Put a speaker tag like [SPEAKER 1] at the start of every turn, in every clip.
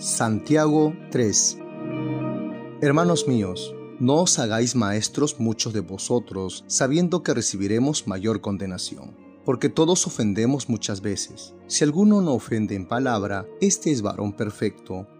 [SPEAKER 1] Santiago 3 Hermanos míos, no os hagáis maestros muchos de vosotros, sabiendo que recibiremos mayor condenación. Porque todos ofendemos muchas veces. Si alguno no ofende en palabra, este es varón perfecto,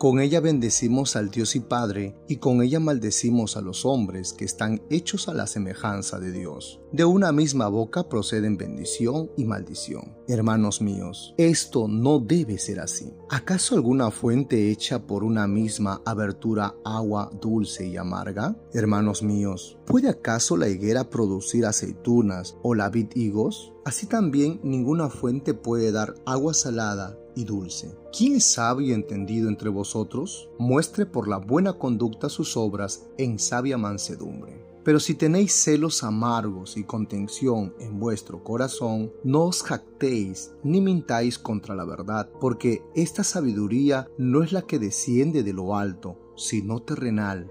[SPEAKER 1] con ella bendecimos al Dios y Padre, y con ella maldecimos a los hombres que están hechos a la semejanza de Dios. De una misma boca proceden bendición y maldición. Hermanos míos, esto no debe ser así. ¿Acaso alguna fuente hecha por una misma abertura agua dulce y amarga? Hermanos míos, ¿puede acaso la higuera producir aceitunas o la vid higos? Así también ninguna fuente puede dar agua salada y dulce. ¿Quién es sabio y entendido entre vosotros? Muestre por la buena conducta sus obras en sabia mansedumbre. Pero si tenéis celos amargos y contención en vuestro corazón, no os jactéis ni mintáis contra la verdad, porque esta sabiduría no es la que desciende de lo alto, sino terrenal,